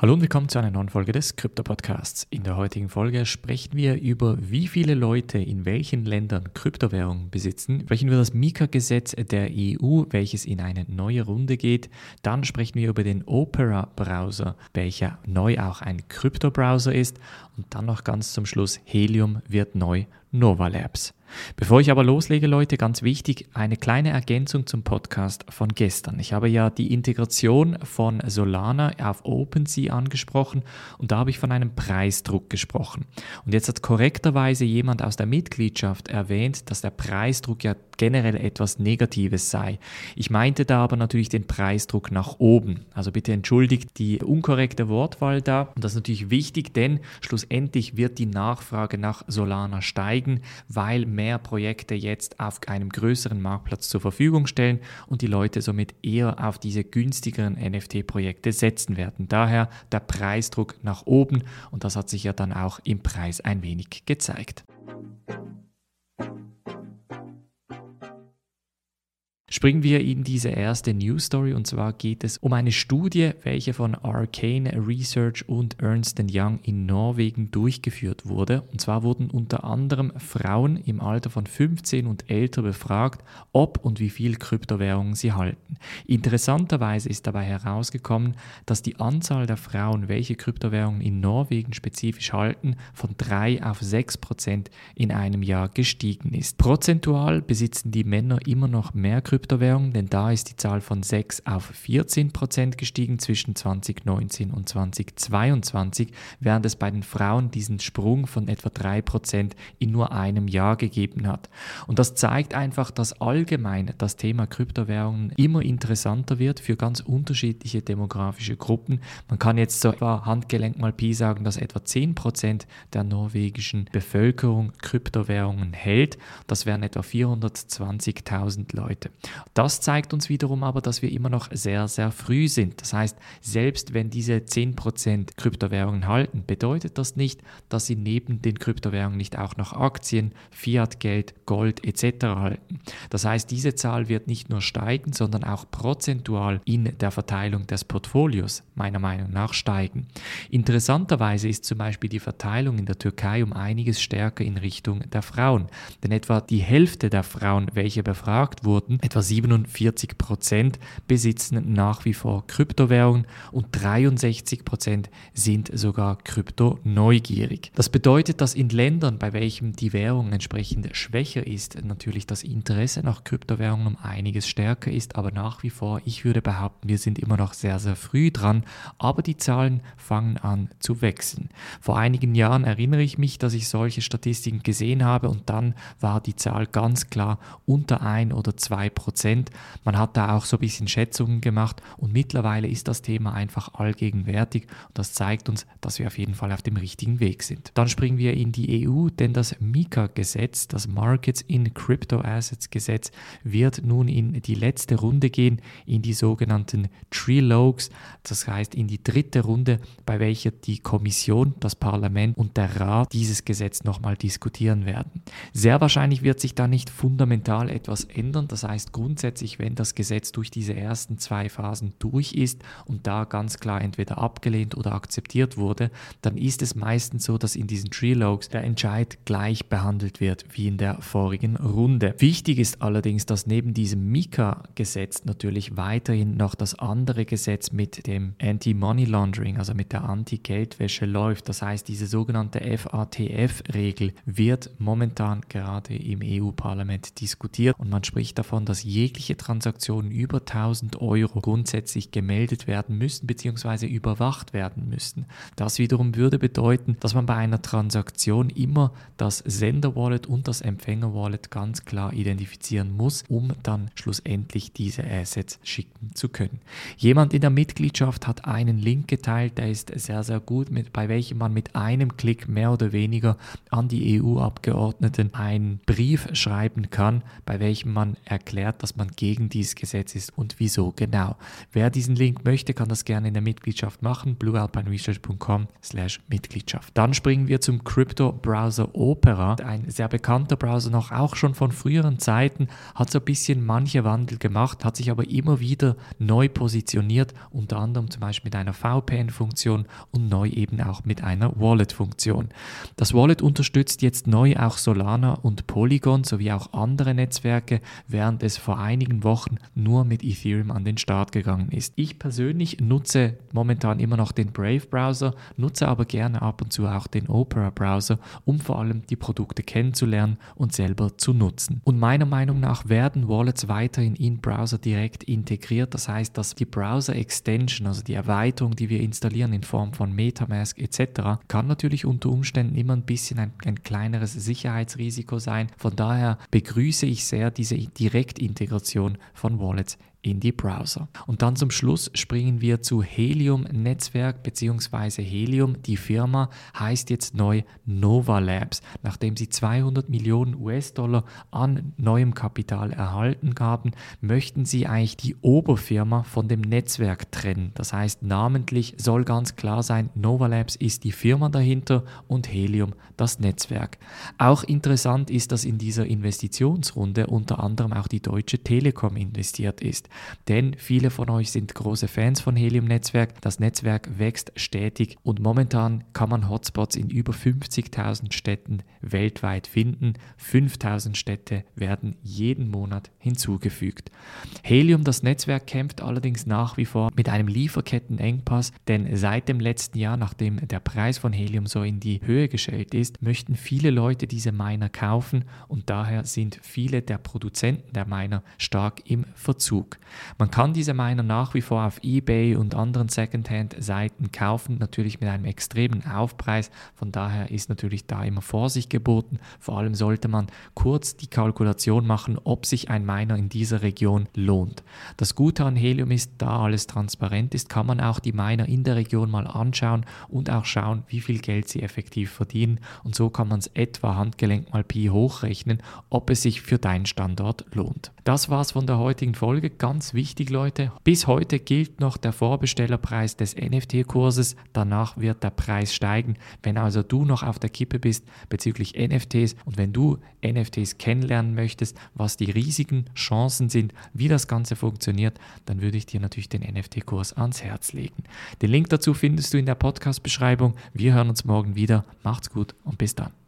Hallo und willkommen zu einer neuen Folge des Krypto Podcasts. In der heutigen Folge sprechen wir über, wie viele Leute in welchen Ländern Kryptowährungen besitzen. Sprechen wir das Mika-Gesetz der EU, welches in eine neue Runde geht. Dann sprechen wir über den Opera-Browser, welcher neu auch ein Krypto-Browser ist. Und dann noch ganz zum Schluss, Helium wird neu Nova Labs. Bevor ich aber loslege, Leute, ganz wichtig, eine kleine Ergänzung zum Podcast von gestern. Ich habe ja die Integration von Solana auf OpenSea angesprochen und da habe ich von einem Preisdruck gesprochen. Und jetzt hat korrekterweise jemand aus der Mitgliedschaft erwähnt, dass der Preisdruck ja generell etwas Negatives sei. Ich meinte da aber natürlich den Preisdruck nach oben. Also bitte entschuldigt die unkorrekte Wortwahl da. Und das ist natürlich wichtig, denn schlussendlich wird die Nachfrage nach Solana steigen, weil mehr Projekte jetzt auf einem größeren Marktplatz zur Verfügung stellen und die Leute somit eher auf diese günstigeren NFT-Projekte setzen werden. Daher der Preisdruck nach oben und das hat sich ja dann auch im Preis ein wenig gezeigt. Springen wir in diese erste News Story und zwar geht es um eine Studie, welche von Arcane Research und Ernst Young in Norwegen durchgeführt wurde. Und zwar wurden unter anderem Frauen im Alter von 15 und älter befragt, ob und wie viel Kryptowährungen sie halten. Interessanterweise ist dabei herausgekommen, dass die Anzahl der Frauen, welche Kryptowährungen in Norwegen spezifisch halten, von 3 auf 6 Prozent in einem Jahr gestiegen ist. Prozentual besitzen die Männer immer noch mehr Kryptowährungen Kryptowährungen, denn da ist die Zahl von 6 auf 14 Prozent gestiegen zwischen 2019 und 2022, während es bei den Frauen diesen Sprung von etwa 3 Prozent in nur einem Jahr gegeben hat. Und das zeigt einfach, dass allgemein das Thema Kryptowährungen immer interessanter wird für ganz unterschiedliche demografische Gruppen. Man kann jetzt so etwa Handgelenk mal Pi sagen, dass etwa 10 Prozent der norwegischen Bevölkerung Kryptowährungen hält. Das wären etwa 420.000 Leute. Das zeigt uns wiederum aber, dass wir immer noch sehr, sehr früh sind. Das heißt, selbst wenn diese 10% Kryptowährungen halten, bedeutet das nicht, dass sie neben den Kryptowährungen nicht auch noch Aktien, Fiatgeld, Gold etc. halten. Das heißt, diese Zahl wird nicht nur steigen, sondern auch prozentual in der Verteilung des Portfolios meiner Meinung nach steigen. Interessanterweise ist zum Beispiel die Verteilung in der Türkei um einiges stärker in Richtung der Frauen. Denn etwa die Hälfte der Frauen, welche befragt wurden, etwa Etwa 47 Prozent besitzen nach wie vor Kryptowährungen und 63 Prozent sind sogar krypto-neugierig. Das bedeutet, dass in Ländern, bei welchen die Währung entsprechend schwächer ist, natürlich das Interesse nach Kryptowährungen um einiges stärker ist, aber nach wie vor, ich würde behaupten, wir sind immer noch sehr, sehr früh dran, aber die Zahlen fangen an zu wechseln. Vor einigen Jahren erinnere ich mich, dass ich solche Statistiken gesehen habe und dann war die Zahl ganz klar unter ein oder zwei Prozent Prozent. Man hat da auch so ein bisschen Schätzungen gemacht und mittlerweile ist das Thema einfach allgegenwärtig und das zeigt uns, dass wir auf jeden Fall auf dem richtigen Weg sind. Dann springen wir in die EU, denn das MiCA-Gesetz, das Markets in Crypto Assets Gesetz, wird nun in die letzte Runde gehen, in die sogenannten Trilogues, das heißt in die dritte Runde, bei welcher die Kommission, das Parlament und der Rat dieses Gesetz nochmal diskutieren werden. Sehr wahrscheinlich wird sich da nicht fundamental etwas ändern, das heißt grundsätzlich, wenn das Gesetz durch diese ersten zwei Phasen durch ist und da ganz klar entweder abgelehnt oder akzeptiert wurde, dann ist es meistens so, dass in diesen Trilogues der Entscheid gleich behandelt wird wie in der vorigen Runde. Wichtig ist allerdings, dass neben diesem Mika-Gesetz natürlich weiterhin noch das andere Gesetz mit dem Anti-Money Laundering, also mit der Anti-Geldwäsche läuft. Das heißt, diese sogenannte FATF-Regel wird momentan gerade im EU-Parlament diskutiert und man spricht davon, dass jegliche Transaktionen über 1000 Euro grundsätzlich gemeldet werden müssen bzw. überwacht werden müssen. Das wiederum würde bedeuten, dass man bei einer Transaktion immer das Sender-Wallet und das Empfänger-Wallet ganz klar identifizieren muss, um dann schlussendlich diese Assets schicken zu können. Jemand in der Mitgliedschaft hat einen Link geteilt, der ist sehr, sehr gut, mit, bei welchem man mit einem Klick mehr oder weniger an die EU-Abgeordneten einen Brief schreiben kann, bei welchem man erklärt, dass man gegen dieses Gesetz ist und wieso genau. Wer diesen Link möchte, kann das gerne in der Mitgliedschaft machen, bluealpineresearch.com slash Mitgliedschaft. Dann springen wir zum Crypto-Browser Opera, ein sehr bekannter Browser noch, auch schon von früheren Zeiten, hat so ein bisschen manche Wandel gemacht, hat sich aber immer wieder neu positioniert, unter anderem zum Beispiel mit einer VPN-Funktion und neu eben auch mit einer Wallet-Funktion. Das Wallet unterstützt jetzt neu auch Solana und Polygon sowie auch andere Netzwerke, während es vor einigen Wochen nur mit Ethereum an den Start gegangen ist. Ich persönlich nutze momentan immer noch den Brave Browser, nutze aber gerne ab und zu auch den Opera Browser, um vor allem die Produkte kennenzulernen und selber zu nutzen. Und meiner Meinung nach werden Wallets weiterhin in Browser direkt integriert. Das heißt, dass die Browser Extension, also die Erweiterung, die wir installieren in Form von Metamask etc., kann natürlich unter Umständen immer ein bisschen ein, ein kleineres Sicherheitsrisiko sein. Von daher begrüße ich sehr diese Direktintegration von Wallets in die Browser. Und dann zum Schluss springen wir zu Helium Netzwerk bzw. Helium. Die Firma heißt jetzt neu Nova Labs, nachdem sie 200 Millionen US-Dollar an neuem Kapital erhalten haben, möchten sie eigentlich die Oberfirma von dem Netzwerk trennen. Das heißt, namentlich soll ganz klar sein, Nova Labs ist die Firma dahinter und Helium das Netzwerk. Auch interessant ist, dass in dieser Investitionsrunde unter anderem auch die Deutsche Telekom investiert ist. Denn viele von euch sind große Fans von Helium Netzwerk. Das Netzwerk wächst stetig und momentan kann man Hotspots in über 50.000 Städten weltweit finden. 5.000 Städte werden jeden Monat hinzugefügt. Helium, das Netzwerk, kämpft allerdings nach wie vor mit einem Lieferkettenengpass, denn seit dem letzten Jahr, nachdem der Preis von Helium so in die Höhe geschält ist, möchten viele Leute diese Miner kaufen und daher sind viele der Produzenten der Miner stark im Verzug. Man kann diese Miner nach wie vor auf eBay und anderen Secondhand-Seiten kaufen, natürlich mit einem extremen Aufpreis. Von daher ist natürlich da immer Vorsicht geboten. Vor allem sollte man kurz die Kalkulation machen, ob sich ein Miner in dieser Region lohnt. Das Gute an Helium ist, da alles transparent ist, kann man auch die Miner in der Region mal anschauen und auch schauen, wie viel Geld sie effektiv verdienen. Und so kann man es etwa Handgelenk mal Pi hochrechnen, ob es sich für deinen Standort lohnt. Das war's von der heutigen Folge. Ganz wichtig, Leute. Bis heute gilt noch der Vorbestellerpreis des NFT-Kurses. Danach wird der Preis steigen. Wenn also du noch auf der Kippe bist bezüglich NFTs und wenn du NFTs kennenlernen möchtest, was die riesigen Chancen sind, wie das Ganze funktioniert, dann würde ich dir natürlich den NFT-Kurs ans Herz legen. Den Link dazu findest du in der Podcast-Beschreibung. Wir hören uns morgen wieder. Macht's gut und bis dann.